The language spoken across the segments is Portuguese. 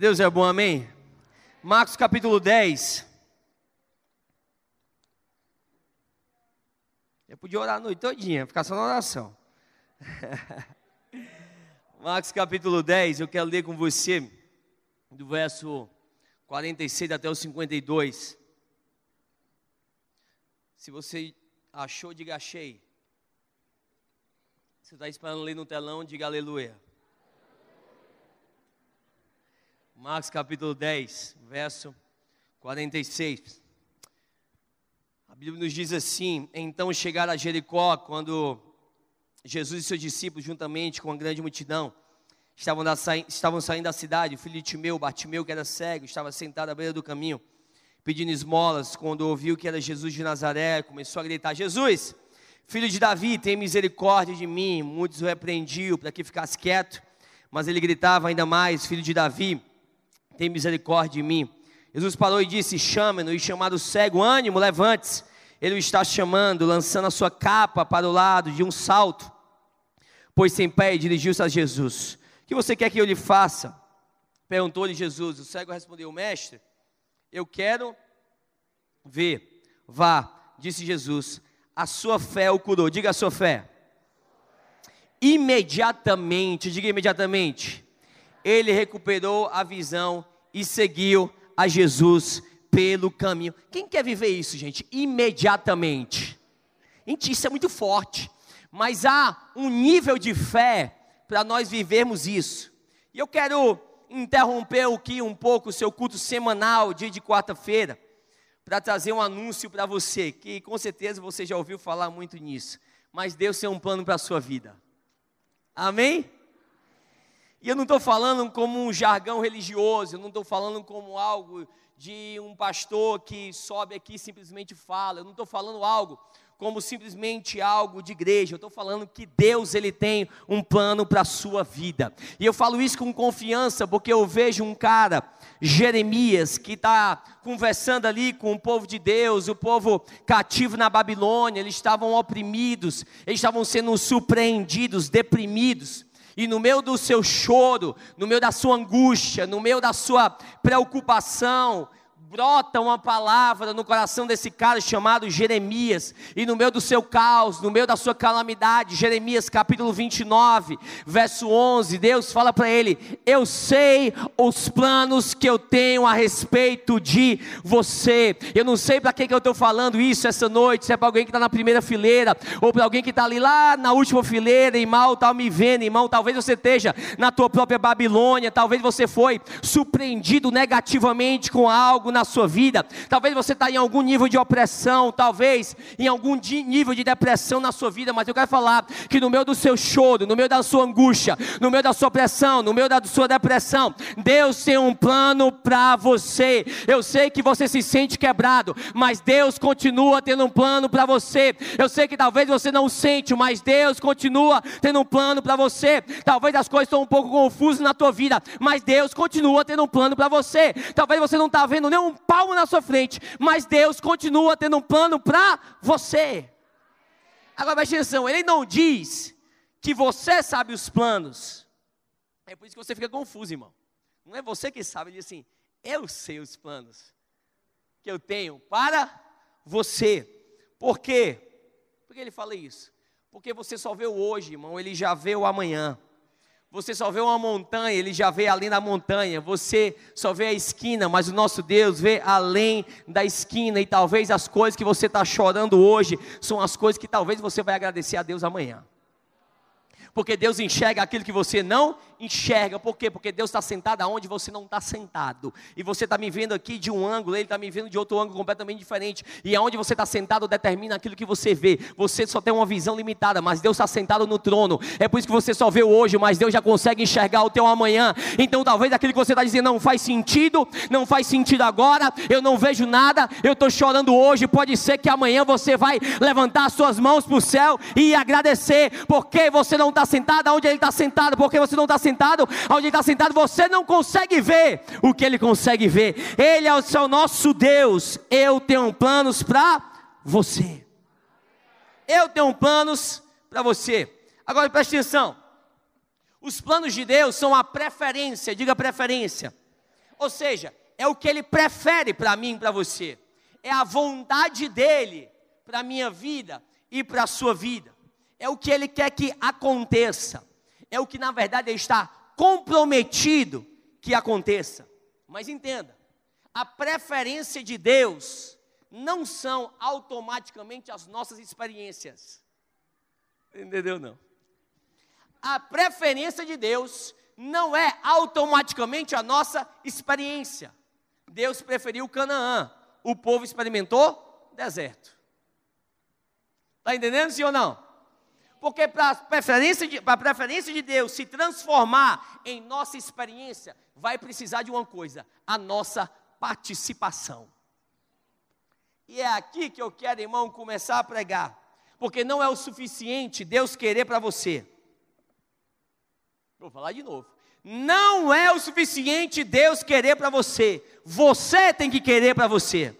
Deus é bom, amém? Marcos capítulo 10. Eu podia orar a noite todinha, ficar só na oração. Marcos capítulo 10, eu quero ler com você do verso 46 até o 52. Se você achou, diga achei. Você está esperando ler no telão, diga aleluia. Marcos capítulo 10, verso 46. A Bíblia nos diz assim: Então chegaram a Jericó, quando Jesus e seus discípulos, juntamente com a grande multidão, estavam, da, estavam saindo da cidade. O filho de Timeu, Bartimeu, que era cego, estava sentado à beira do caminho, pedindo esmolas. Quando ouviu que era Jesus de Nazaré, começou a gritar: Jesus, filho de Davi, tem misericórdia de mim. Muitos o repreendiam para que ficasse quieto, mas ele gritava ainda mais: Filho de Davi tem misericórdia de mim. Jesus parou e disse: Chame-no, e chamado cego, ânimo, levante-se. Ele o está chamando, lançando a sua capa para o lado de um salto. Pôs-se em pé dirigiu-se a Jesus. O que você quer que eu lhe faça? Perguntou-lhe Jesus. O cego respondeu: Mestre, eu quero ver. Vá, disse Jesus. A sua fé o curou. Diga a sua fé. Imediatamente, diga imediatamente. Ele recuperou a visão e seguiu a Jesus pelo caminho. Quem quer viver isso, gente? Imediatamente. Gente, isso é muito forte. Mas há um nível de fé para nós vivermos isso. E eu quero interromper aqui um pouco o seu culto semanal, dia de quarta-feira, para trazer um anúncio para você, que com certeza você já ouviu falar muito nisso. Mas Deus tem um plano para a sua vida. Amém? E eu não estou falando como um jargão religioso, eu não estou falando como algo de um pastor que sobe aqui e simplesmente fala, eu não estou falando algo como simplesmente algo de igreja, eu estou falando que Deus ele tem um plano para a sua vida. E eu falo isso com confiança porque eu vejo um cara, Jeremias, que está conversando ali com o povo de Deus, o povo cativo na Babilônia, eles estavam oprimidos, eles estavam sendo surpreendidos, deprimidos. E no meio do seu choro, no meio da sua angústia, no meio da sua preocupação, brota uma palavra no coração desse cara chamado Jeremias, e no meio do seu caos, no meio da sua calamidade, Jeremias capítulo 29, verso 11, Deus fala para ele: Eu sei os planos que eu tenho a respeito de você. Eu não sei para que, que eu estou falando isso essa noite, se é para alguém que está na primeira fileira, ou para alguém que está ali lá na última fileira e mal está me vendo, irmão. Talvez você esteja na tua própria Babilônia, talvez você foi surpreendido negativamente com algo na na sua vida. Talvez você está em algum nível de opressão, talvez em algum nível de depressão na sua vida, mas eu quero falar que no meio do seu choro, no meio da sua angústia, no meio da sua pressão, no meio da sua depressão, Deus tem um plano para você. Eu sei que você se sente quebrado, mas Deus continua tendo um plano para você. Eu sei que talvez você não sente, mas Deus continua tendo um plano para você. Talvez as coisas estão um pouco confusas na tua vida, mas Deus continua tendo um plano para você. Talvez você não está vendo um palmo na sua frente, mas Deus continua tendo um plano para você. Agora preste atenção, ele não diz que você sabe os planos. É por isso que você fica confuso, irmão. Não é você que sabe, ele diz assim: eu sei os planos que eu tenho para você. Por quê? Por que ele fala isso? Porque você só vê o hoje, irmão, ele já vê o amanhã. Você só vê uma montanha, ele já vê além da montanha. Você só vê a esquina, mas o nosso Deus vê além da esquina. E talvez as coisas que você está chorando hoje são as coisas que talvez você vai agradecer a Deus amanhã. Porque Deus enxerga aquilo que você não enxerga. Por quê? Porque Deus está sentado aonde você não está sentado. E você está me vendo aqui de um ângulo, Ele está me vendo de outro ângulo completamente diferente. E aonde você está sentado determina aquilo que você vê. Você só tem uma visão limitada, mas Deus está sentado no trono. É por isso que você só vê hoje, mas Deus já consegue enxergar o teu amanhã. Então talvez aquilo que você está dizendo não faz sentido, não faz sentido agora, eu não vejo nada, eu estou chorando hoje. Pode ser que amanhã você vai levantar suas mãos para o céu e agradecer, porque você não está sentado, onde ele está sentado, porque você não está sentado, onde ele está sentado, você não consegue ver o que ele consegue ver. Ele é o seu nosso Deus. Eu tenho planos para você. Eu tenho planos para você. Agora preste atenção. Os planos de Deus são a preferência, diga preferência. Ou seja, é o que ele prefere para mim para você. É a vontade dele para a minha vida e para a sua vida. É o que ele quer que aconteça. É o que na verdade está comprometido que aconteça. Mas entenda, a preferência de Deus não são automaticamente as nossas experiências. Entendeu não? A preferência de Deus não é automaticamente a nossa experiência. Deus preferiu Canaã, o povo experimentou deserto. Está entendendo, sim ou não? Porque para a preferência, de, preferência de Deus se transformar em nossa experiência, vai precisar de uma coisa: a nossa participação. E é aqui que eu quero, irmão, começar a pregar. Porque não é o suficiente Deus querer para você. Vou falar de novo. Não é o suficiente Deus querer para você. Você tem que querer para você.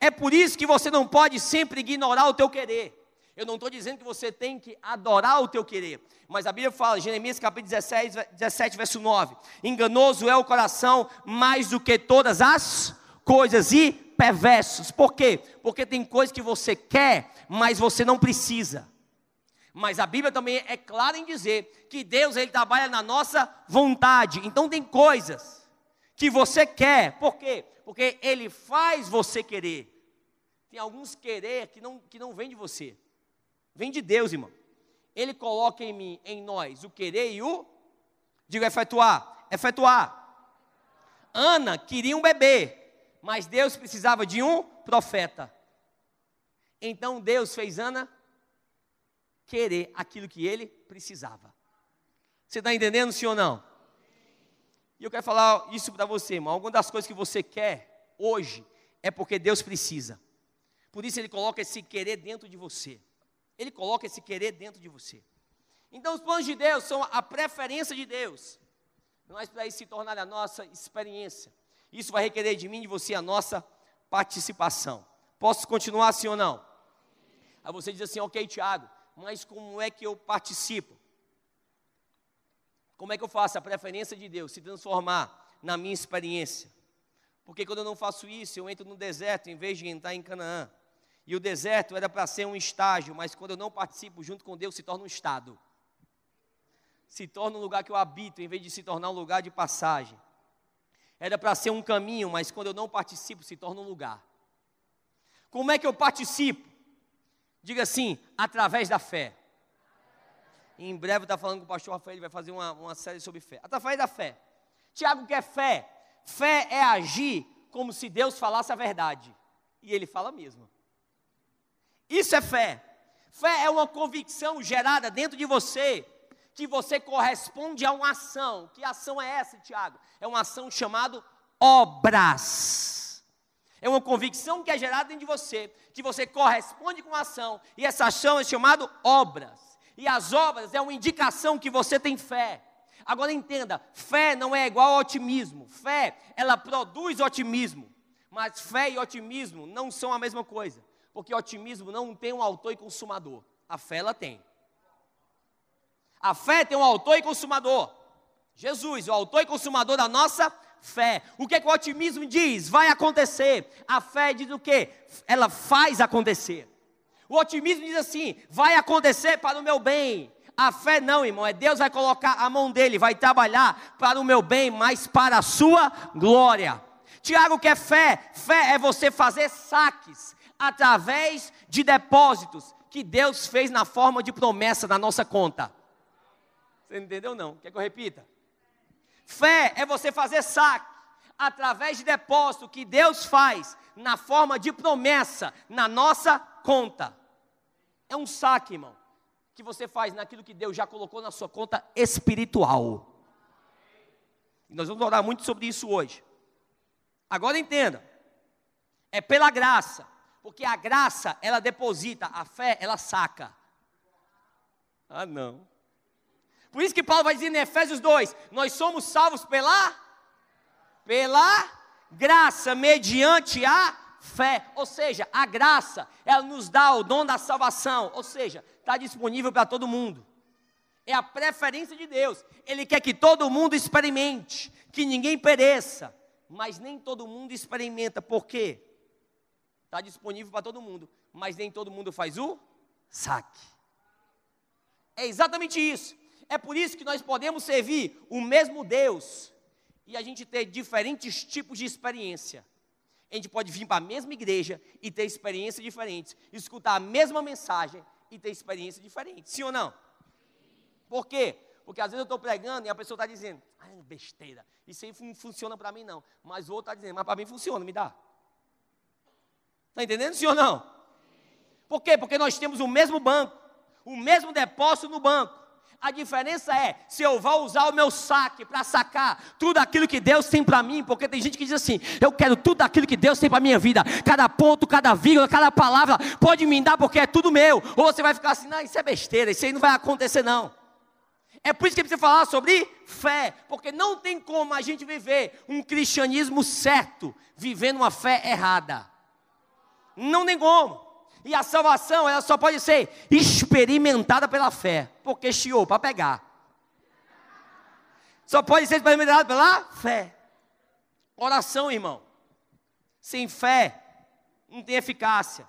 É por isso que você não pode sempre ignorar o teu querer. Eu não estou dizendo que você tem que adorar o teu querer. Mas a Bíblia fala, Jeremias capítulo 17, 17, verso 9: Enganoso é o coração mais do que todas as coisas e perversos. Por quê? Porque tem coisas que você quer, mas você não precisa. Mas a Bíblia também é clara em dizer que Deus ele trabalha na nossa vontade. Então tem coisas que você quer. Por quê? Porque ele faz você querer. Tem alguns querer que não, que não vem de você. Vem de Deus, irmão. Ele coloca em mim, em nós, o querer e o digo efetuar, efetuar. Ana queria um bebê, mas Deus precisava de um profeta. Então Deus fez Ana querer aquilo que ele precisava. Você está entendendo, sim ou não? E eu quero falar isso para você, irmão. Alguma das coisas que você quer hoje é porque Deus precisa. Por isso ele coloca esse querer dentro de você. Ele coloca esse querer dentro de você. Então os planos de Deus são a preferência de Deus. Mas para isso se tornar a nossa experiência. Isso vai requerer de mim e de você a nossa participação. Posso continuar assim ou não? Aí você diz assim, ok, Tiago, mas como é que eu participo? Como é que eu faço a preferência de Deus se transformar na minha experiência? Porque quando eu não faço isso, eu entro no deserto em vez de entrar em Canaã. E o deserto era para ser um estágio, mas quando eu não participo junto com Deus, se torna um estado. Se torna um lugar que eu habito, em vez de se tornar um lugar de passagem. Era para ser um caminho, mas quando eu não participo, se torna um lugar. Como é que eu participo? Diga assim, através da fé. Em breve está falando com o pastor Rafael, ele vai fazer uma, uma série sobre fé. Através da fé. Tiago quer fé. Fé é agir como se Deus falasse a verdade. E ele fala mesmo. Isso é fé. Fé é uma convicção gerada dentro de você que você corresponde a uma ação. Que ação é essa, Tiago? É uma ação chamada obras. É uma convicção que é gerada dentro de você, que você corresponde com a ação, e essa ação é chamada obras. E as obras é uma indicação que você tem fé. Agora entenda, fé não é igual ao otimismo. Fé, ela produz otimismo. Mas fé e otimismo não são a mesma coisa. Porque otimismo não tem um autor e consumador. A fé ela tem. A fé tem um autor e consumador. Jesus, o autor e consumador da nossa fé. O que, é que o otimismo diz? Vai acontecer. A fé diz o quê? Ela faz acontecer. O otimismo diz assim: vai acontecer para o meu bem. A fé não, irmão, é Deus vai colocar a mão dele, vai trabalhar para o meu bem, mas para a sua glória. Tiago quer fé. Fé é você fazer saques através de depósitos que Deus fez na forma de promessa na nossa conta. Você entendeu não? Quer que eu repita? Fé é você fazer saque através de depósito que Deus faz na forma de promessa na nossa conta. É um saque, irmão, que você faz naquilo que Deus já colocou na sua conta espiritual. E nós vamos orar muito sobre isso hoje. Agora entenda, é pela graça, porque a graça ela deposita, a fé ela saca. Ah, não. Por isso que Paulo vai dizer em Efésios 2: nós somos salvos pela pela graça mediante a fé. Ou seja, a graça, ela nos dá o dom da salvação, ou seja, está disponível para todo mundo. É a preferência de Deus. Ele quer que todo mundo experimente, que ninguém pereça. Mas nem todo mundo experimenta. Por quê? Está disponível para todo mundo, mas nem todo mundo faz o saque. É exatamente isso. É por isso que nós podemos servir o mesmo Deus e a gente ter diferentes tipos de experiência. A gente pode vir para a mesma igreja e ter experiências diferentes, escutar a mesma mensagem e ter experiências diferentes. Sim ou não? Por quê? Porque às vezes eu estou pregando e a pessoa está dizendo, ah, besteira, isso aí não funciona para mim não. Mas o outro está dizendo, mas para mim funciona, me dá. Está entendendo, ou não? Por quê? Porque nós temos o mesmo banco, o mesmo depósito no banco. A diferença é se eu vou usar o meu saque para sacar tudo aquilo que Deus tem para mim, porque tem gente que diz assim: eu quero tudo aquilo que Deus tem para minha vida, cada ponto, cada vírgula, cada palavra, pode me dar porque é tudo meu. Ou você vai ficar assim: não, isso é besteira, isso aí não vai acontecer não. É por isso que precisa falar sobre fé, porque não tem como a gente viver um cristianismo certo vivendo uma fé errada. Não tem como. E a salvação, ela só pode ser experimentada pela fé. Porque chiou para pegar. Só pode ser experimentada pela fé. Oração, irmão. Sem fé, não tem eficácia.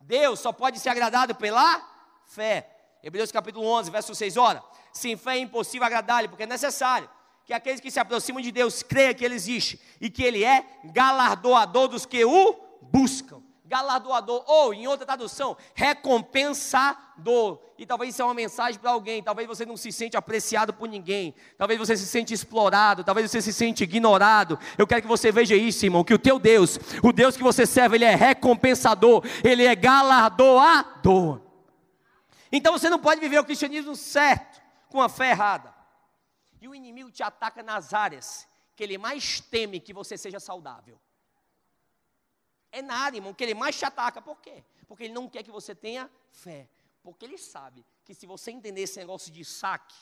Deus só pode ser agradado pela fé. Hebreus capítulo 11, verso 6. Ora, sem fé é impossível agradar-lhe, porque é necessário que aqueles que se aproximam de Deus creiam que Ele existe e que Ele é galardoador dos que o buscam galardoador, ou em outra tradução, recompensador. E talvez isso é uma mensagem para alguém. Talvez você não se sente apreciado por ninguém. Talvez você se sente explorado. Talvez você se sente ignorado. Eu quero que você veja isso, irmão. Que o teu Deus, o Deus que você serve, ele é recompensador. Ele é galardoador. Então você não pode viver o cristianismo certo com a fé errada. E o inimigo te ataca nas áreas que ele mais teme que você seja saudável. É nada, irmão, que ele mais te ataca. Por quê? Porque ele não quer que você tenha fé. Porque ele sabe que se você entender esse negócio de saque,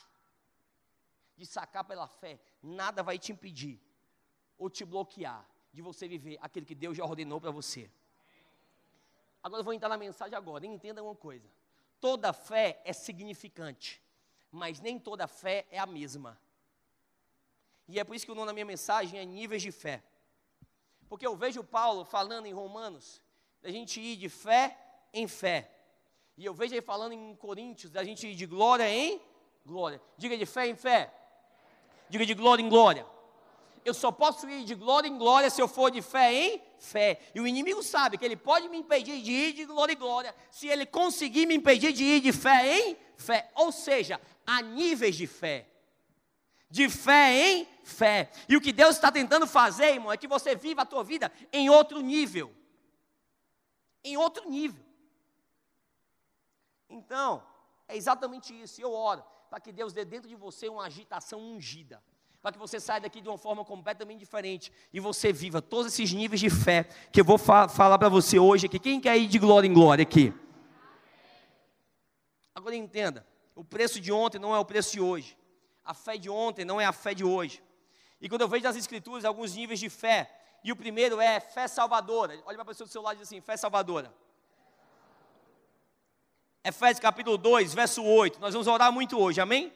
de sacar pela fé, nada vai te impedir ou te bloquear de você viver aquilo que Deus já ordenou para você. Agora eu vou entrar na mensagem agora. Entenda uma coisa. Toda fé é significante, mas nem toda fé é a mesma. E é por isso que o nome da minha mensagem é níveis de fé. Porque eu vejo Paulo falando em Romanos, da gente ir de fé em fé. E eu vejo ele falando em Coríntios, da gente ir de glória em glória. Diga de fé em fé. Diga de glória em glória. Eu só posso ir de glória em glória se eu for de fé em fé. E o inimigo sabe que ele pode me impedir de ir de glória em glória, se ele conseguir me impedir de ir de fé em fé. Ou seja, há níveis de fé de fé em fé. E o que Deus está tentando fazer, irmão, é que você viva a tua vida em outro nível. Em outro nível. Então, é exatamente isso. Eu oro para que Deus dê dentro de você uma agitação ungida. Para que você saia daqui de uma forma completamente diferente e você viva todos esses níveis de fé que eu vou fa falar para você hoje aqui. Quem quer ir de glória em glória aqui? Agora entenda: o preço de ontem não é o preço de hoje a fé de ontem não é a fé de hoje. E quando eu vejo nas escrituras alguns níveis de fé, e o primeiro é fé salvadora. Olha para a pessoa do seu lado e diz assim: fé salvadora. Efésios capítulo 2, verso 8. Nós vamos orar muito hoje, amém?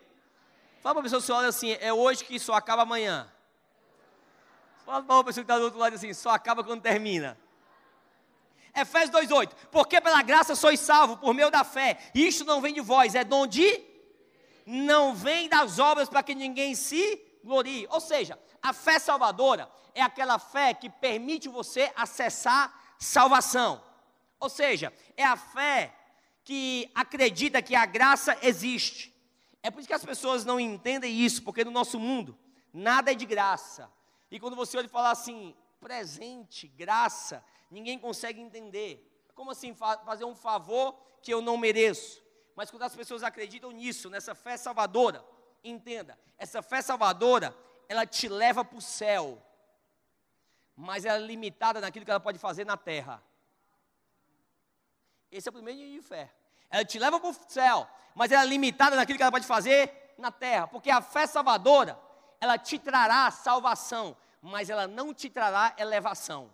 Fala para a pessoa do seu lado assim: é hoje que só acaba amanhã. Fala para a pessoa que está do outro lado assim: só acaba quando termina. Efésios 2,8: Porque pela graça sois salvo por meio da fé, isto não vem de vós, é dom de não vem das obras para que ninguém se glorie. Ou seja, a fé salvadora é aquela fé que permite você acessar salvação. Ou seja, é a fé que acredita que a graça existe. É por isso que as pessoas não entendem isso, porque no nosso mundo nada é de graça. E quando você olha e fala assim, presente, graça, ninguém consegue entender. Como assim fazer um favor que eu não mereço? Mas quando as pessoas acreditam nisso, nessa fé salvadora, entenda, essa fé salvadora, ela te leva para o céu, mas ela é limitada naquilo que ela pode fazer na terra. Esse é o primeiro nível de fé. Ela te leva para o céu, mas ela é limitada naquilo que ela pode fazer na terra, porque a fé salvadora, ela te trará salvação, mas ela não te trará elevação.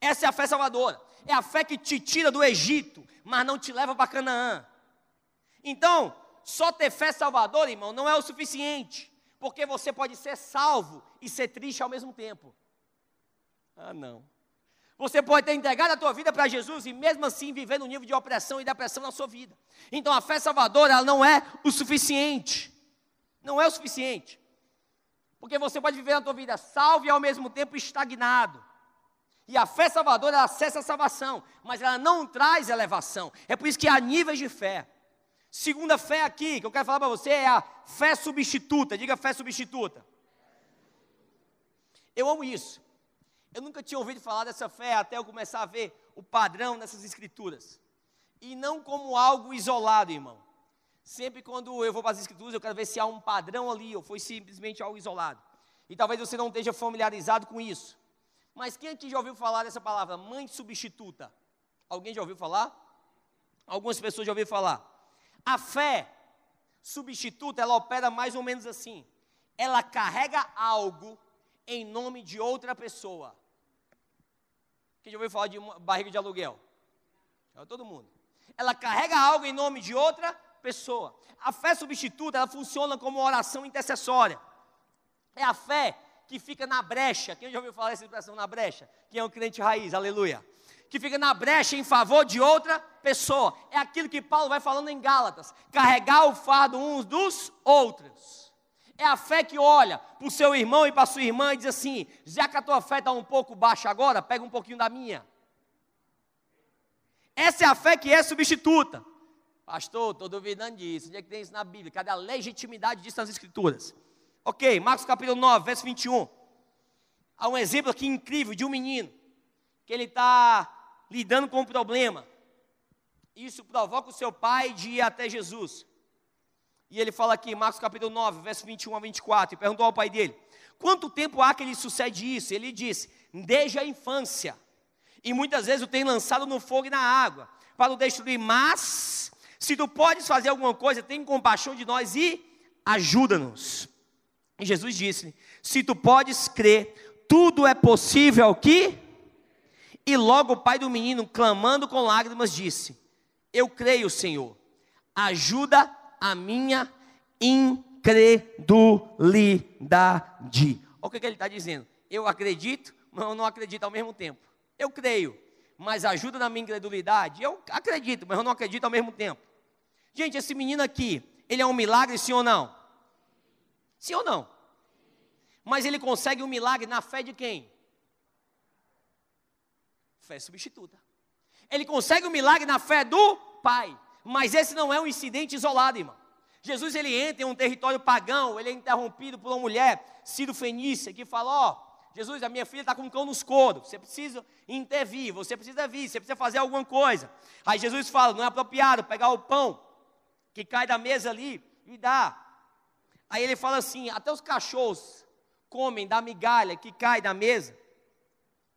Essa é a fé salvadora. É a fé que te tira do Egito, mas não te leva para Canaã. Então, só ter fé salvadora, irmão, não é o suficiente. Porque você pode ser salvo e ser triste ao mesmo tempo. Ah, não. Você pode ter entregado a tua vida para Jesus e mesmo assim viver no nível de opressão e depressão na sua vida. Então a fé salvadora ela não é o suficiente. Não é o suficiente. Porque você pode viver na tua vida salvo e ao mesmo tempo estagnado. E a fé salvadora ela acessa a salvação, mas ela não traz elevação. É por isso que há níveis de fé. Segunda fé aqui, que eu quero falar para você, é a fé substituta. Diga fé substituta. Eu amo isso. Eu nunca tinha ouvido falar dessa fé até eu começar a ver o padrão nessas escrituras. E não como algo isolado, irmão. Sempre quando eu vou para as escrituras, eu quero ver se há um padrão ali, ou foi simplesmente algo isolado. E talvez você não esteja familiarizado com isso. Mas quem aqui já ouviu falar dessa palavra, mãe substituta? Alguém já ouviu falar? Algumas pessoas já ouviram falar. A fé substituta, ela opera mais ou menos assim. Ela carrega algo em nome de outra pessoa. Quem já ouviu falar de barriga de aluguel? É todo mundo. Ela carrega algo em nome de outra pessoa. A fé substituta, ela funciona como oração intercessória. É a fé que fica na brecha. Quem já ouviu falar essa expressão na brecha? Quem é um crente raiz, aleluia. Que fica na brecha em favor de outra pessoa. É aquilo que Paulo vai falando em Gálatas: carregar o fardo uns dos outros. É a fé que olha para o seu irmão e para sua irmã e diz assim: já que a tua fé está um pouco baixa agora, pega um pouquinho da minha. Essa é a fé que é substituta. Pastor, estou duvidando disso. Onde é que tem isso na Bíblia? Cadê a legitimidade disso nas Escrituras? Ok, Marcos capítulo 9, verso 21. Há um exemplo aqui incrível de um menino que ele está lidando com um problema. Isso provoca o seu pai de ir até Jesus. E ele fala aqui, Marcos capítulo 9, verso 21 a 24, e perguntou ao pai dele: Quanto tempo há que lhe sucede isso? Ele disse: Desde a infância. E muitas vezes o tem lançado no fogo e na água, para o destruir. Mas, se tu podes fazer alguma coisa, tem compaixão de nós e ajuda-nos. E Jesus disse: Se tu podes crer, tudo é possível que? E logo o pai do menino, clamando com lágrimas, disse: Eu creio, Senhor, ajuda a minha incredulidade. Olha o que, que ele está dizendo. Eu acredito, mas eu não acredito ao mesmo tempo. Eu creio, mas ajuda na minha incredulidade. Eu acredito, mas eu não acredito ao mesmo tempo. Gente, esse menino aqui, ele é um milagre, sim ou não? Sim ou não? Mas ele consegue um milagre na fé de quem? Fé substituta. Ele consegue um milagre na fé do Pai. Mas esse não é um incidente isolado, irmão. Jesus ele entra em um território pagão, ele é interrompido por uma mulher, Ciro Fenícia, que fala: Ó, oh, Jesus, a minha filha está com um cão nos coros, você precisa intervir, você precisa vir, você precisa fazer alguma coisa. Aí Jesus fala: Não é apropriado pegar o pão que cai da mesa ali e dar. Aí ele fala assim: Até os cachorros comem da migalha que cai da mesa.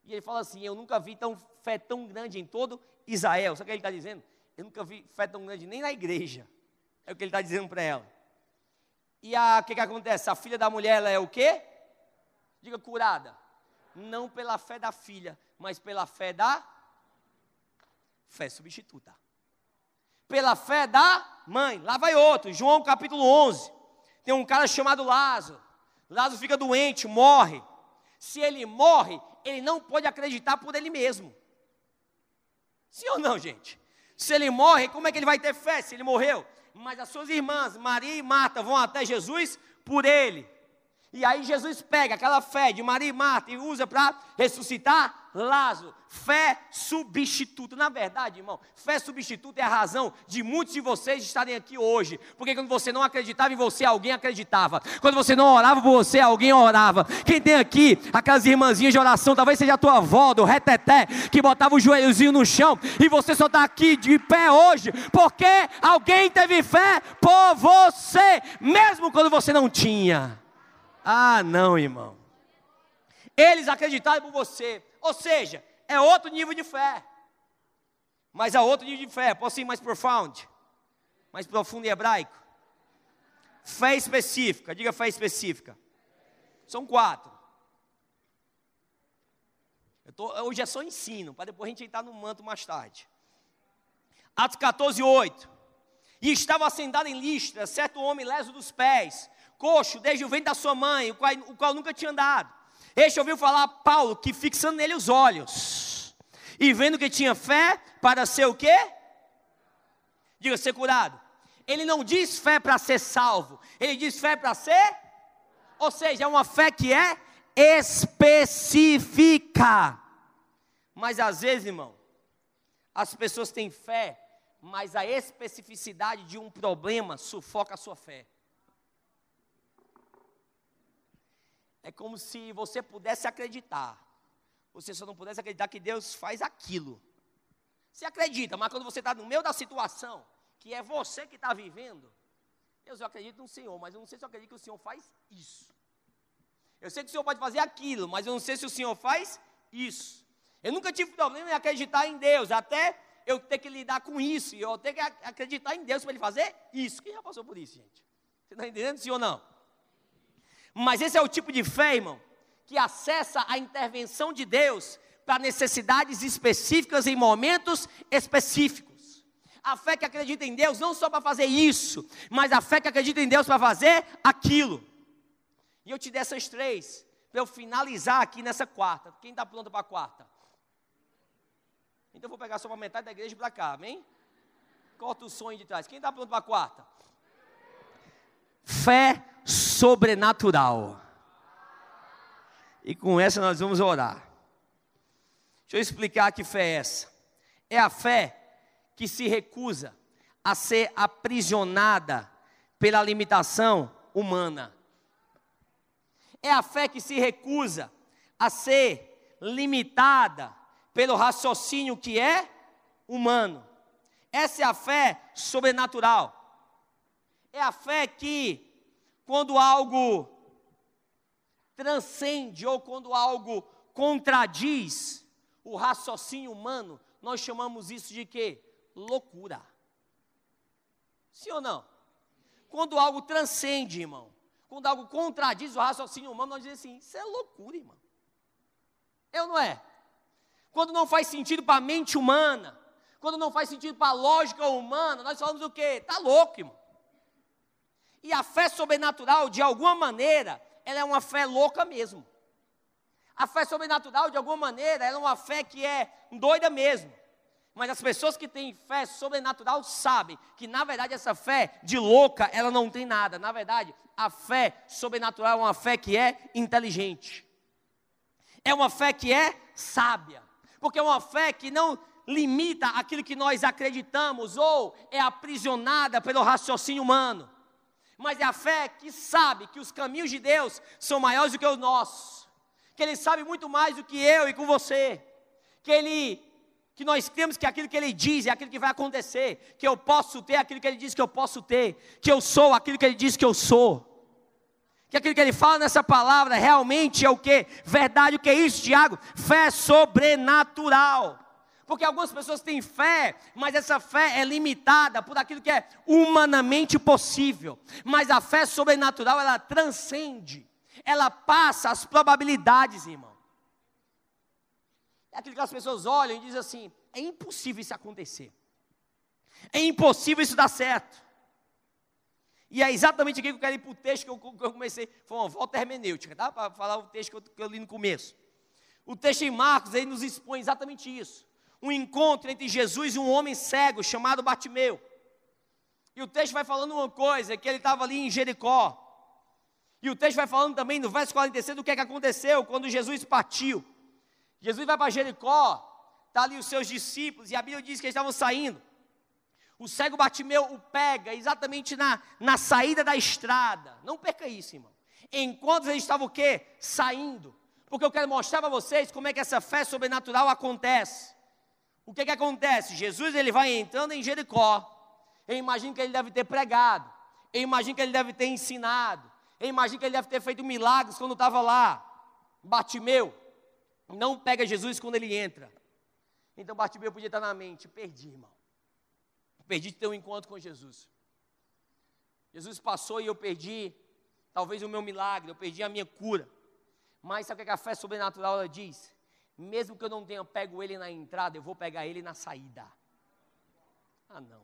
E ele fala assim: Eu nunca vi tão, fé tão grande em todo Israel. Sabe o que ele está dizendo? Eu nunca vi fé tão grande nem na igreja. É o que ele está dizendo para ela. E o que, que acontece? A filha da mulher ela é o quê? Diga curada. Não pela fé da filha, mas pela fé da fé substituta. Pela fé da mãe. Lá vai outro, João capítulo 11. Tem um cara chamado Lázaro. Lázaro fica doente, morre. Se ele morre, ele não pode acreditar por ele mesmo. Sim ou não, gente? Se ele morre, como é que ele vai ter fé se ele morreu? Mas as suas irmãs, Maria e Marta, vão até Jesus por ele. E aí Jesus pega aquela fé de Maria e Marta e usa para ressuscitar Lázaro, fé substituta. Na verdade, irmão, fé substituta é a razão de muitos de vocês estarem aqui hoje. Porque quando você não acreditava em você, alguém acreditava. Quando você não orava por você, alguém orava. Quem tem aqui aquelas irmãzinhas de oração, talvez seja a tua avó do reteté, que botava o joelhozinho no chão e você só está aqui de pé hoje, porque alguém teve fé por você, mesmo quando você não tinha. Ah, não, irmão. Eles acreditaram por você. Ou seja, é outro nível de fé. Mas é outro nível de fé. Posso ir mais profundo? Mais profundo em hebraico? Fé específica. Diga fé específica. São quatro. Tô, hoje é só ensino, para depois a gente entrar no manto mais tarde. Atos 14, 8. E estava sentado em listra, certo homem leso dos pés, coxo desde o ventre da sua mãe, o qual, o qual nunca tinha andado. Este ouviu falar Paulo, que fixando nele os olhos, e vendo que tinha fé para ser o quê? Diga, ser curado. Ele não diz fé para ser salvo, ele diz fé para ser, ou seja, é uma fé que é específica. Mas às vezes, irmão, as pessoas têm fé, mas a especificidade de um problema sufoca a sua fé. É como se você pudesse acreditar, você só não pudesse acreditar que Deus faz aquilo. Você acredita, mas quando você está no meio da situação, que é você que está vivendo, Deus, eu acredito no Senhor, mas eu não sei se eu acredito que o Senhor faz isso. Eu sei que o Senhor pode fazer aquilo, mas eu não sei se o Senhor faz isso. Eu nunca tive problema em acreditar em Deus, até eu ter que lidar com isso, e eu ter que acreditar em Deus para Ele fazer isso. Quem já passou por isso, gente? Você está entendendo, sim ou não? Mas esse é o tipo de fé, irmão, que acessa a intervenção de Deus para necessidades específicas em momentos específicos. A fé que acredita em Deus não só para fazer isso, mas a fé que acredita em Deus para fazer aquilo. E eu te dei essas três, para eu finalizar aqui nessa quarta. Quem está pronto para a quarta? Então eu vou pegar só uma metade da igreja para cá, amém? Corta o sonho de trás. Quem está pronto para a quarta? Fé sobrenatural. E com essa nós vamos orar. Deixa eu explicar que fé é essa. É a fé que se recusa a ser aprisionada pela limitação humana. É a fé que se recusa a ser limitada pelo raciocínio que é humano. Essa é a fé sobrenatural. É a fé que, quando algo transcende ou quando algo contradiz o raciocínio humano, nós chamamos isso de quê? Loucura. Sim ou não? Quando algo transcende, irmão, quando algo contradiz o raciocínio humano, nós dizemos assim: isso é loucura, irmão. Eu não é? quando não faz sentido para a mente humana, quando não faz sentido para a lógica humana, nós falamos o quê? Está louco, irmão. E a fé sobrenatural, de alguma maneira, ela é uma fé louca mesmo. A fé sobrenatural, de alguma maneira, ela é uma fé que é doida mesmo. Mas as pessoas que têm fé sobrenatural sabem que, na verdade, essa fé de louca, ela não tem nada. Na verdade, a fé sobrenatural é uma fé que é inteligente. É uma fé que é sábia porque é uma fé que não limita aquilo que nós acreditamos ou é aprisionada pelo raciocínio humano, mas é a fé que sabe que os caminhos de Deus são maiores do que os nossos, que Ele sabe muito mais do que eu e com você, que Ele que nós temos que aquilo que Ele diz é aquilo que vai acontecer, que eu posso ter aquilo que Ele diz que eu posso ter, que eu sou aquilo que Ele diz que eu sou que aquilo que ele fala nessa palavra realmente é o que? Verdade, o que é isso, Tiago? Fé sobrenatural. Porque algumas pessoas têm fé, mas essa fé é limitada por aquilo que é humanamente possível. Mas a fé sobrenatural, ela transcende, ela passa as probabilidades, irmão. É aquilo que as pessoas olham e dizem assim: é impossível isso acontecer, é impossível isso dar certo. E é exatamente aqui que eu quero ir para o texto que eu, que eu comecei. Foi uma volta hermenêutica, tá? Para falar o texto que eu, que eu li no começo. O texto em Marcos, ele nos expõe exatamente isso. Um encontro entre Jesus e um homem cego chamado Bartimeu. E o texto vai falando uma coisa, que ele estava ali em Jericó. E o texto vai falando também no verso 46 do que, é que aconteceu quando Jesus partiu. Jesus vai para Jericó, está ali os seus discípulos, e a Bíblia diz que eles estavam saindo. O cego Bartimeu o pega exatamente na, na saída da estrada. Não perca isso, irmão. Enquanto eles estavam o quê? Saindo. Porque eu quero mostrar para vocês como é que essa fé sobrenatural acontece. O que que acontece? Jesus ele vai entrando em Jericó. Eu imagino que ele deve ter pregado. Eu imagino que ele deve ter ensinado. Eu imagino que ele deve ter feito milagres quando estava lá. Bartimeu não pega Jesus quando ele entra. Então Bartimeu podia estar na mente, perdi, irmão. Perdi de ter um encontro com Jesus. Jesus passou e eu perdi, talvez o meu milagre, eu perdi a minha cura. Mas sabe o que a fé sobrenatural ela diz? Mesmo que eu não tenha pego ele na entrada, eu vou pegar ele na saída. Ah, não.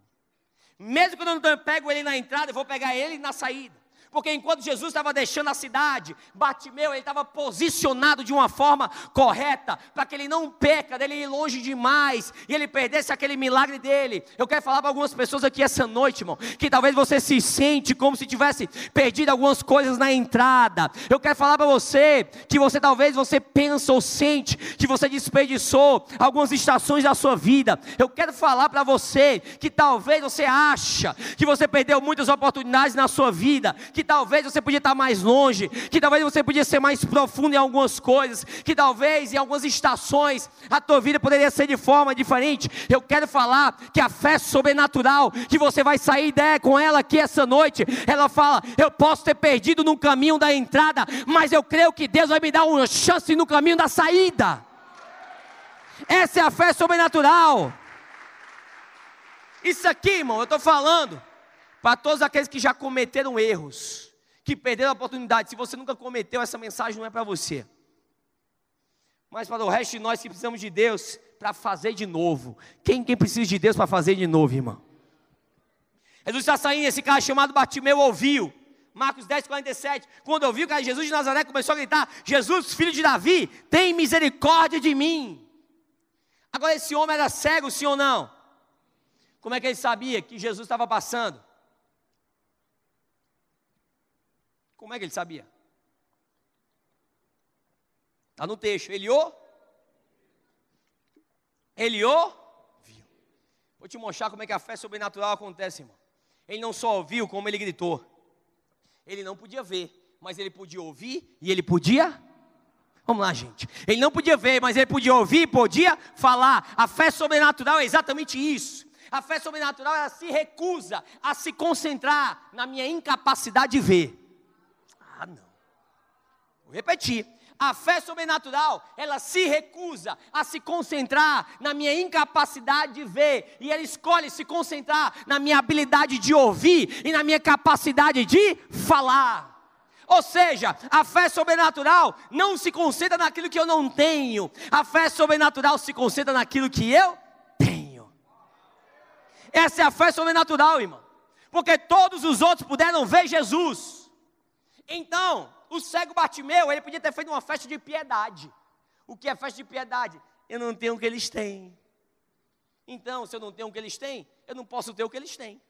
Mesmo que eu não pego ele na entrada, eu vou pegar ele na saída. Porque enquanto Jesus estava deixando a cidade, Bartimeu, ele estava posicionado de uma forma correta, para que ele não peca, dele ir longe demais, e ele perdesse aquele milagre dele. Eu quero falar para algumas pessoas aqui essa noite, irmão, que talvez você se sente como se tivesse perdido algumas coisas na entrada. Eu quero falar para você que você talvez você pensa ou sente que você desperdiçou algumas estações da sua vida. Eu quero falar para você que talvez você acha que você perdeu muitas oportunidades na sua vida, que que talvez você podia estar mais longe, que talvez você podia ser mais profundo em algumas coisas, que talvez em algumas estações a tua vida poderia ser de forma diferente. Eu quero falar que a fé sobrenatural, que você vai sair ideia com ela aqui essa noite, ela fala: eu posso ter perdido no caminho da entrada, mas eu creio que Deus vai me dar uma chance no caminho da saída. Essa é a fé sobrenatural. Isso aqui, irmão, eu estou falando para todos aqueles que já cometeram erros, que perderam a oportunidade. Se você nunca cometeu, essa mensagem não é para você. Mas para o resto de nós que precisamos de Deus para fazer de novo. Quem, quem precisa de Deus para fazer de novo, irmão? Jesus está saindo, esse cara chamado Bartimeu ouviu. Marcos 10, 47. Quando ouviu que Jesus de Nazaré começou a gritar: Jesus, filho de Davi, tem misericórdia de mim. Agora, esse homem era cego, sim ou não? Como é que ele sabia que Jesus estava passando? Como é que ele sabia? Está no texto. Ele o? Ele o? Viu. Vou te mostrar como é que a fé sobrenatural acontece, irmão. Ele não só ouviu, como ele gritou. Ele não podia ver, mas ele podia ouvir e ele podia Vamos lá, gente. Ele não podia ver, mas ele podia ouvir, podia falar. A fé sobrenatural é exatamente isso. A fé sobrenatural ela se recusa a se concentrar na minha incapacidade de ver. Ah, não. Vou repetir. A fé sobrenatural, ela se recusa a se concentrar na minha incapacidade de ver, e ela escolhe se concentrar na minha habilidade de ouvir e na minha capacidade de falar. Ou seja, a fé sobrenatural não se concentra naquilo que eu não tenho, a fé sobrenatural se concentra naquilo que eu tenho. Essa é a fé sobrenatural, irmão, porque todos os outros puderam ver Jesus. Então, o cego Bartimeu, ele podia ter feito uma festa de piedade. O que é festa de piedade? Eu não tenho o que eles têm. Então, se eu não tenho o que eles têm, eu não posso ter o que eles têm.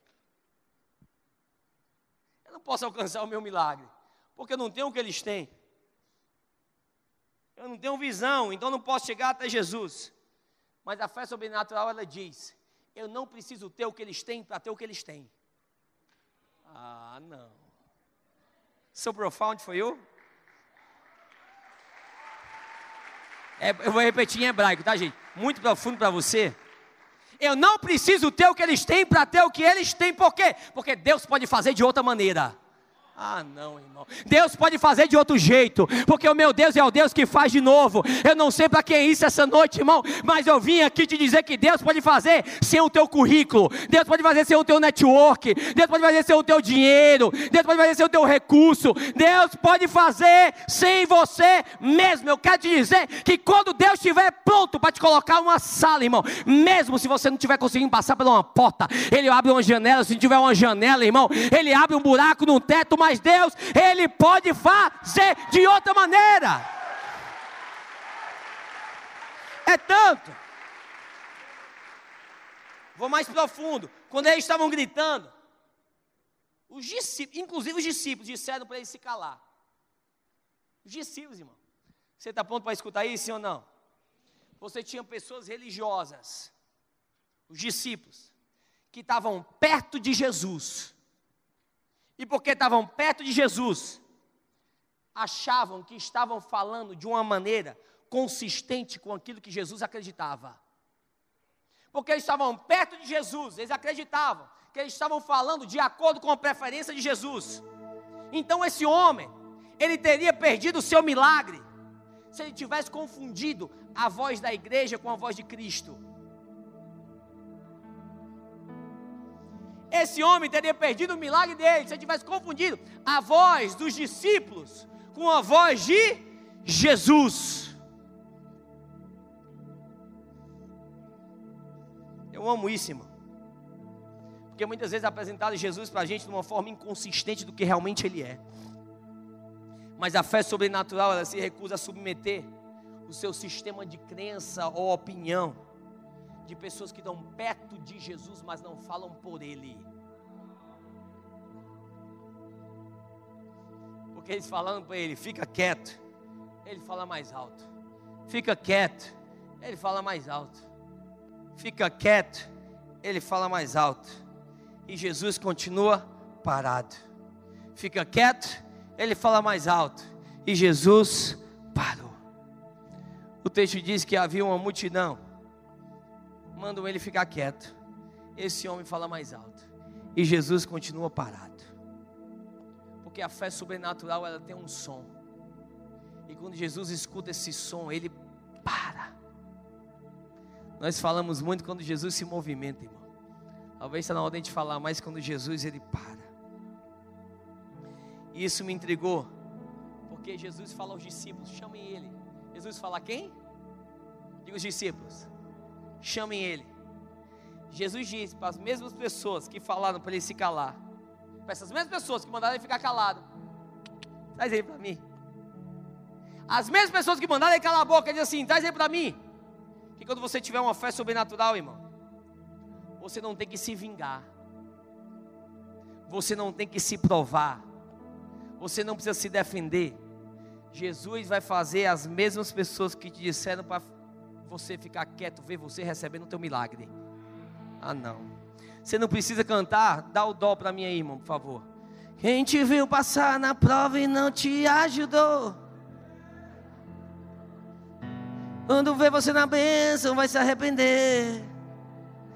Eu não posso alcançar o meu milagre, porque eu não tenho o que eles têm. Eu não tenho visão, então não posso chegar até Jesus. Mas a fé sobrenatural ela diz: eu não preciso ter o que eles têm para ter o que eles têm. Ah, não. So profound for you? É, eu vou repetir em hebraico, tá, gente? Muito profundo para você. Eu não preciso ter o que eles têm para ter o que eles têm, por quê? Porque Deus pode fazer de outra maneira. Ah, não, irmão. Deus pode fazer de outro jeito, porque o meu Deus é o Deus que faz de novo. Eu não sei para que é isso essa noite, irmão, mas eu vim aqui te dizer que Deus pode fazer sem o teu currículo, Deus pode fazer sem o teu network, Deus pode fazer sem o teu dinheiro, Deus pode fazer sem o teu recurso, Deus pode fazer sem você mesmo. Eu quero te dizer que quando Deus estiver pronto para te colocar uma sala, irmão, mesmo se você não estiver conseguindo passar por uma porta, Ele abre uma janela, se tiver uma janela, irmão, Ele abre um buraco no teto, mas mas Deus, Ele pode fazer de outra maneira. É tanto. Vou mais profundo. Quando eles estavam gritando, os discípulos, inclusive os discípulos, disseram para ele se calar. Os discípulos, irmão. Você está pronto para escutar isso, sim ou não? Você tinha pessoas religiosas, os discípulos, que estavam perto de Jesus, e porque estavam perto de Jesus, achavam que estavam falando de uma maneira consistente com aquilo que Jesus acreditava. Porque eles estavam perto de Jesus, eles acreditavam que eles estavam falando de acordo com a preferência de Jesus. Então esse homem, ele teria perdido o seu milagre se ele tivesse confundido a voz da igreja com a voz de Cristo. Esse homem teria perdido o milagre dele se ele tivesse confundido a voz dos discípulos com a voz de Jesus. Eu amo isso, irmão. Porque muitas vezes é apresentado Jesus para a gente de uma forma inconsistente do que realmente Ele é. Mas a fé sobrenatural, ela se recusa a submeter o seu sistema de crença ou opinião de pessoas que estão perto de Jesus, mas não falam por Ele. Porque eles falando para ele, fica quieto, ele fala mais alto. Fica quieto, ele fala mais alto. Fica quieto, ele fala mais alto. E Jesus continua parado. Fica quieto, ele fala mais alto. E Jesus parou. O texto diz que havia uma multidão. Mandam ele ficar quieto. Esse homem fala mais alto. E Jesus continua parado. Porque a fé sobrenatural ela tem um som. E quando Jesus escuta esse som, ele para. Nós falamos muito quando Jesus se movimenta, irmão. Talvez está na hora de falar mais quando Jesus ele para. E isso me intrigou, porque Jesus fala aos discípulos: chamem ele. Jesus fala quem? Diga os discípulos: chamem ele. Jesus disse para as mesmas pessoas que falaram para ele se calar, para essas mesmas pessoas que mandaram ele ficar calado, traz ele para mim. As mesmas pessoas que mandaram ele calar a boca, ele diz assim: traz ele para mim. Que quando você tiver uma fé sobrenatural, irmão, você não tem que se vingar. Você não tem que se provar. Você não precisa se defender. Jesus vai fazer as mesmas pessoas que te disseram para você ficar quieto, ver você recebendo o teu milagre. Ah, não. Você não precisa cantar, dá o dó para mim aí, irmão, por favor. Quem te viu passar na prova e não te ajudou. Quando vê você na bênção, vai se arrepender.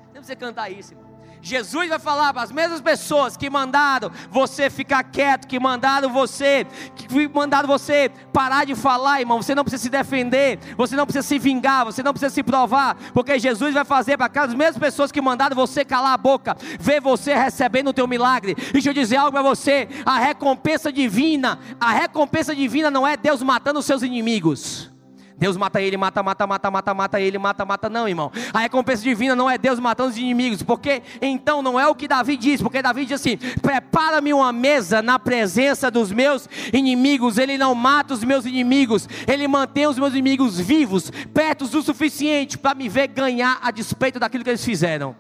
Não precisa cantar isso, irmão. Jesus vai falar para as mesmas pessoas que mandaram você ficar quieto, que mandaram você, que mandaram você parar de falar, irmão. Você não precisa se defender, você não precisa se vingar, você não precisa se provar, porque Jesus vai fazer para aquelas mesmas pessoas que mandaram você calar a boca, ver você recebendo o teu milagre. Deixa eu dizer algo para você: a recompensa divina, a recompensa divina não é Deus matando os seus inimigos. Deus mata ele, mata, mata, mata, mata, mata ele, mata, mata. Não, irmão. A recompensa divina não é Deus matando os inimigos, porque então não é o que Davi diz, porque Davi diz assim: prepara-me uma mesa na presença dos meus inimigos. Ele não mata os meus inimigos, ele mantém os meus inimigos vivos, perto o suficiente para me ver ganhar a despeito daquilo que eles fizeram.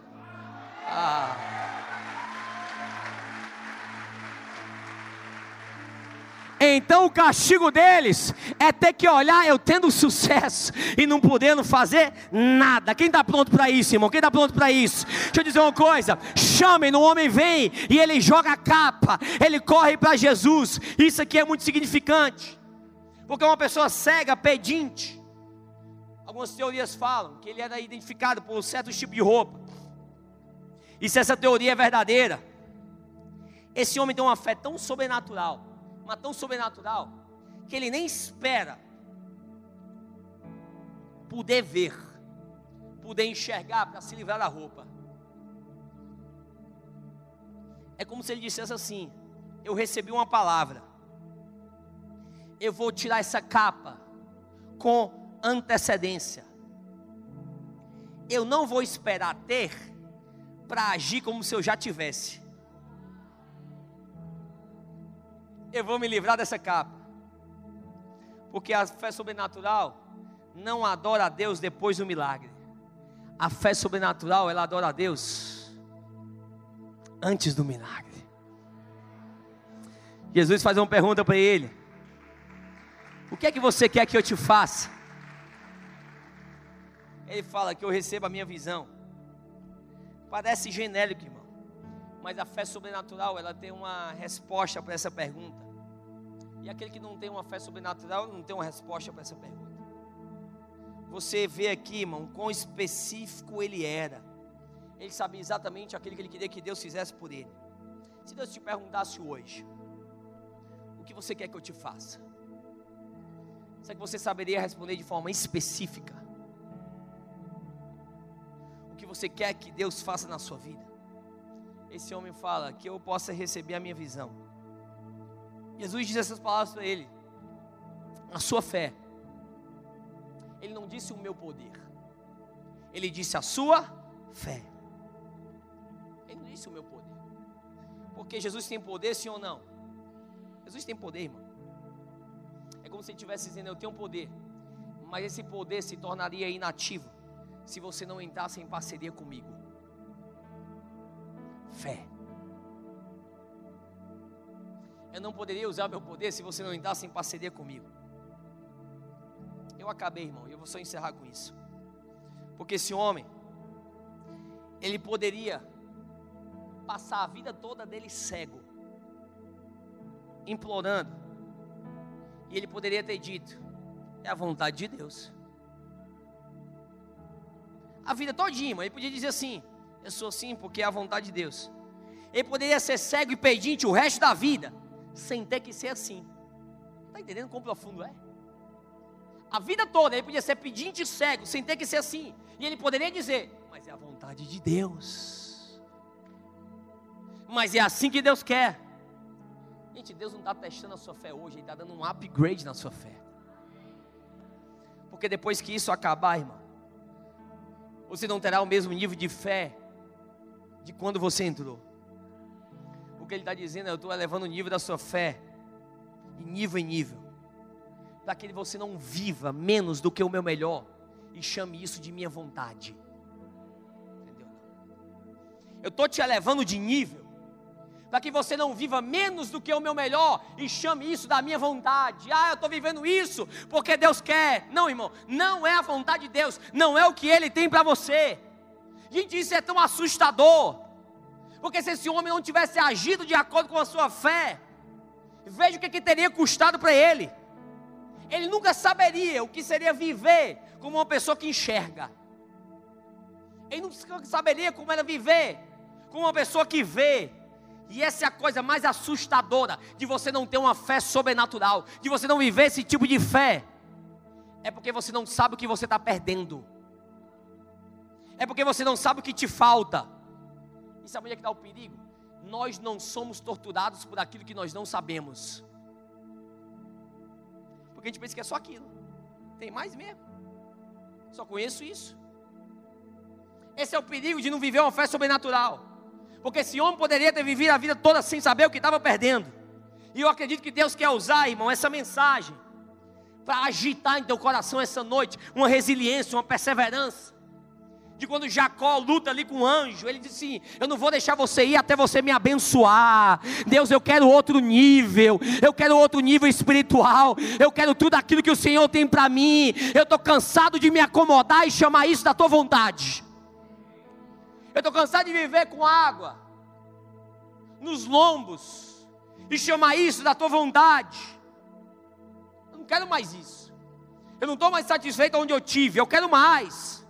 Ah. Então o castigo deles é ter que olhar eu tendo sucesso e não podendo fazer nada. Quem está pronto para isso, irmão? Quem está pronto para isso? Deixa eu dizer uma coisa: chamem, o homem vem e ele joga a capa, ele corre para Jesus. Isso aqui é muito significante, porque uma pessoa cega, pedinte. Algumas teorias falam que ele era identificado por um certo tipo de roupa. E se essa teoria é verdadeira, esse homem tem uma fé tão sobrenatural mas tão sobrenatural, que ele nem espera poder ver, poder enxergar para se livrar da roupa. É como se ele dissesse assim: Eu recebi uma palavra, eu vou tirar essa capa com antecedência. Eu não vou esperar ter para agir como se eu já tivesse. Eu vou me livrar dessa capa. Porque a fé sobrenatural não adora a Deus depois do milagre. A fé sobrenatural, ela adora a Deus antes do milagre. Jesus faz uma pergunta para ele: O que é que você quer que eu te faça? Ele fala que eu receba a minha visão. Parece genérico, irmão. Mas a fé sobrenatural, ela tem uma resposta para essa pergunta. E aquele que não tem uma fé sobrenatural não tem uma resposta para essa pergunta. Você vê aqui, irmão, quão específico ele era. Ele sabia exatamente aquilo que ele queria que Deus fizesse por ele. Se Deus te perguntasse hoje, o que você quer que eu te faça? Será que você saberia responder de forma específica? O que você quer que Deus faça na sua vida? Esse homem fala que eu possa receber a minha visão Jesus diz essas palavras para ele. A sua fé. Ele não disse o meu poder. Ele disse a sua fé. Ele visse o meu poder. Porque Jesus tem poder, sim ou não? Jesus tem poder, irmão. É como se ele estivesse dizendo: Eu tenho poder, mas esse poder se tornaria inativo se você não entrasse em parceria comigo. Fé. Eu não poderia usar meu poder se você não entrasse em parceria comigo. Eu acabei, irmão, e eu vou só encerrar com isso. Porque esse homem, ele poderia passar a vida toda dele cego, implorando, e ele poderia ter dito: é a vontade de Deus. A vida todinha, irmão, ele podia dizer assim: eu sou assim porque é a vontade de Deus. Ele poderia ser cego e pedinte o resto da vida, sem ter que ser assim. Está entendendo quão profundo é? A vida toda ele podia ser pedinte cego, sem ter que ser assim. E ele poderia dizer: Mas é a vontade de Deus. Mas é assim que Deus quer. Gente, Deus não está testando a sua fé hoje, Ele está dando um upgrade na sua fé. Porque depois que isso acabar, irmão, você não terá o mesmo nível de fé de quando você entrou. O que ele está dizendo é: eu estou elevando o nível da sua fé, de nível em nível, para que você não viva menos do que o meu melhor e chame isso de minha vontade. Entendeu? Eu estou te elevando de nível, para que você não viva menos do que o meu melhor e chame isso da minha vontade. Ah, eu estou vivendo isso porque Deus quer. Não, irmão, não é a vontade de Deus, não é o que Ele tem para você. Gente, isso é tão assustador. Porque se esse homem não tivesse agido de acordo com a sua fé, veja o que, que teria custado para ele. Ele nunca saberia o que seria viver como uma pessoa que enxerga. Ele nunca saberia como era viver como uma pessoa que vê. E essa é a coisa mais assustadora de você não ter uma fé sobrenatural, de você não viver esse tipo de fé. É porque você não sabe o que você está perdendo. É porque você não sabe o que te falta. E sabe onde é que está o perigo? Nós não somos torturados por aquilo que nós não sabemos. Porque a gente pensa que é só aquilo. Tem mais mesmo. Só conheço isso. Esse é o perigo de não viver uma fé sobrenatural. Porque esse homem poderia ter vivido a vida toda sem saber o que estava perdendo. E eu acredito que Deus quer usar, irmão, essa mensagem para agitar em teu coração essa noite uma resiliência, uma perseverança de quando Jacó luta ali com o anjo, ele disse assim: Eu não vou deixar você ir até você me abençoar. Deus, eu quero outro nível, eu quero outro nível espiritual, eu quero tudo aquilo que o Senhor tem para mim. Eu estou cansado de me acomodar e chamar isso da tua vontade. Eu estou cansado de viver com água nos lombos e chamar isso da tua vontade. Eu não quero mais isso. Eu não estou mais satisfeito onde eu tive, eu quero mais.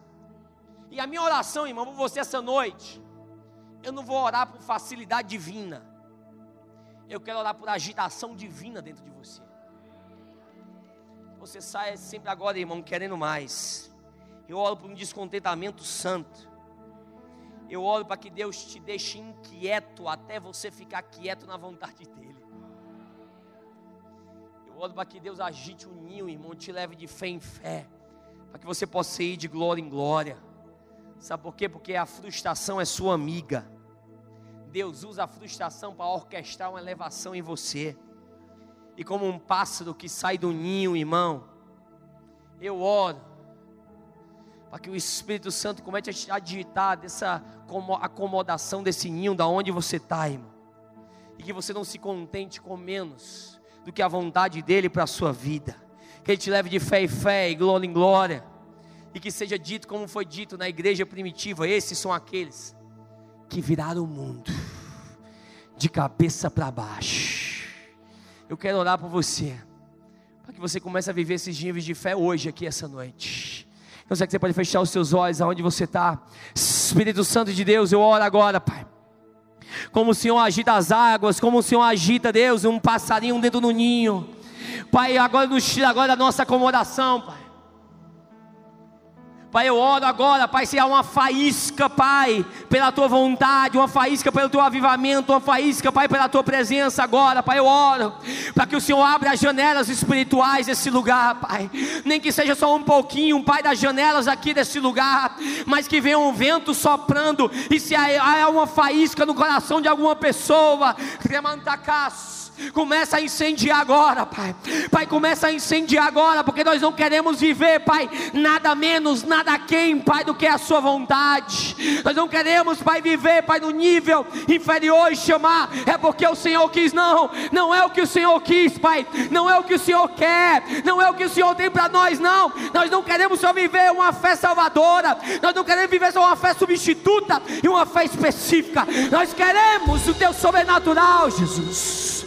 E a minha oração, irmão, por você essa noite, eu não vou orar por facilidade divina. Eu quero orar por agitação divina dentro de você. Você sai sempre agora, irmão, querendo mais. Eu oro por um descontentamento santo. Eu oro para que Deus te deixe inquieto até você ficar quieto na vontade dEle. Eu oro para que Deus agite o ninho, irmão, te leve de fé em fé. Para que você possa ir de glória em glória. Sabe por quê? Porque a frustração é sua amiga. Deus usa a frustração para orquestrar uma elevação em você. E como um pássaro que sai do ninho, irmão, eu oro para que o Espírito Santo comece a digitar dessa acomodação desse ninho da onde você está, irmão. E que você não se contente com menos do que a vontade dele para a sua vida. Que ele te leve de fé em fé e glória em glória e que seja dito como foi dito na igreja primitiva: esses são aqueles que viraram o mundo de cabeça para baixo. Eu quero orar por você, para que você comece a viver esses níveis de fé hoje, aqui, essa noite. Eu sei que você pode fechar os seus olhos aonde você está. Espírito Santo de Deus, eu oro agora, Pai. Como o Senhor agita as águas, como o Senhor agita, Deus, um passarinho dentro do ninho. Pai, agora nos tira agora da nossa acomodação, Pai. Pai, eu oro agora, Pai, se há uma faísca, Pai, pela tua vontade, uma faísca pelo teu avivamento, uma faísca, Pai, pela tua presença agora, Pai, eu oro, para que o Senhor abra as janelas espirituais desse lugar, Pai, nem que seja só um pouquinho, Pai, das janelas aqui desse lugar, mas que venha um vento soprando, e se há uma faísca no coração de alguma pessoa, Remantacaço Começa a incendiar agora, Pai. Pai, começa a incendiar agora, porque nós não queremos viver, Pai, nada menos, nada quem, Pai, do que a Sua vontade. Nós não queremos, Pai, viver, Pai, no nível inferior e chamar, é porque o Senhor quis, não. Não é o que o Senhor quis, Pai. Não é o que o Senhor quer. Não é o que o Senhor tem para nós, não. Nós não queremos só viver uma fé salvadora. Nós não queremos viver só uma fé substituta e uma fé específica. Nós queremos o Teu sobrenatural, Jesus.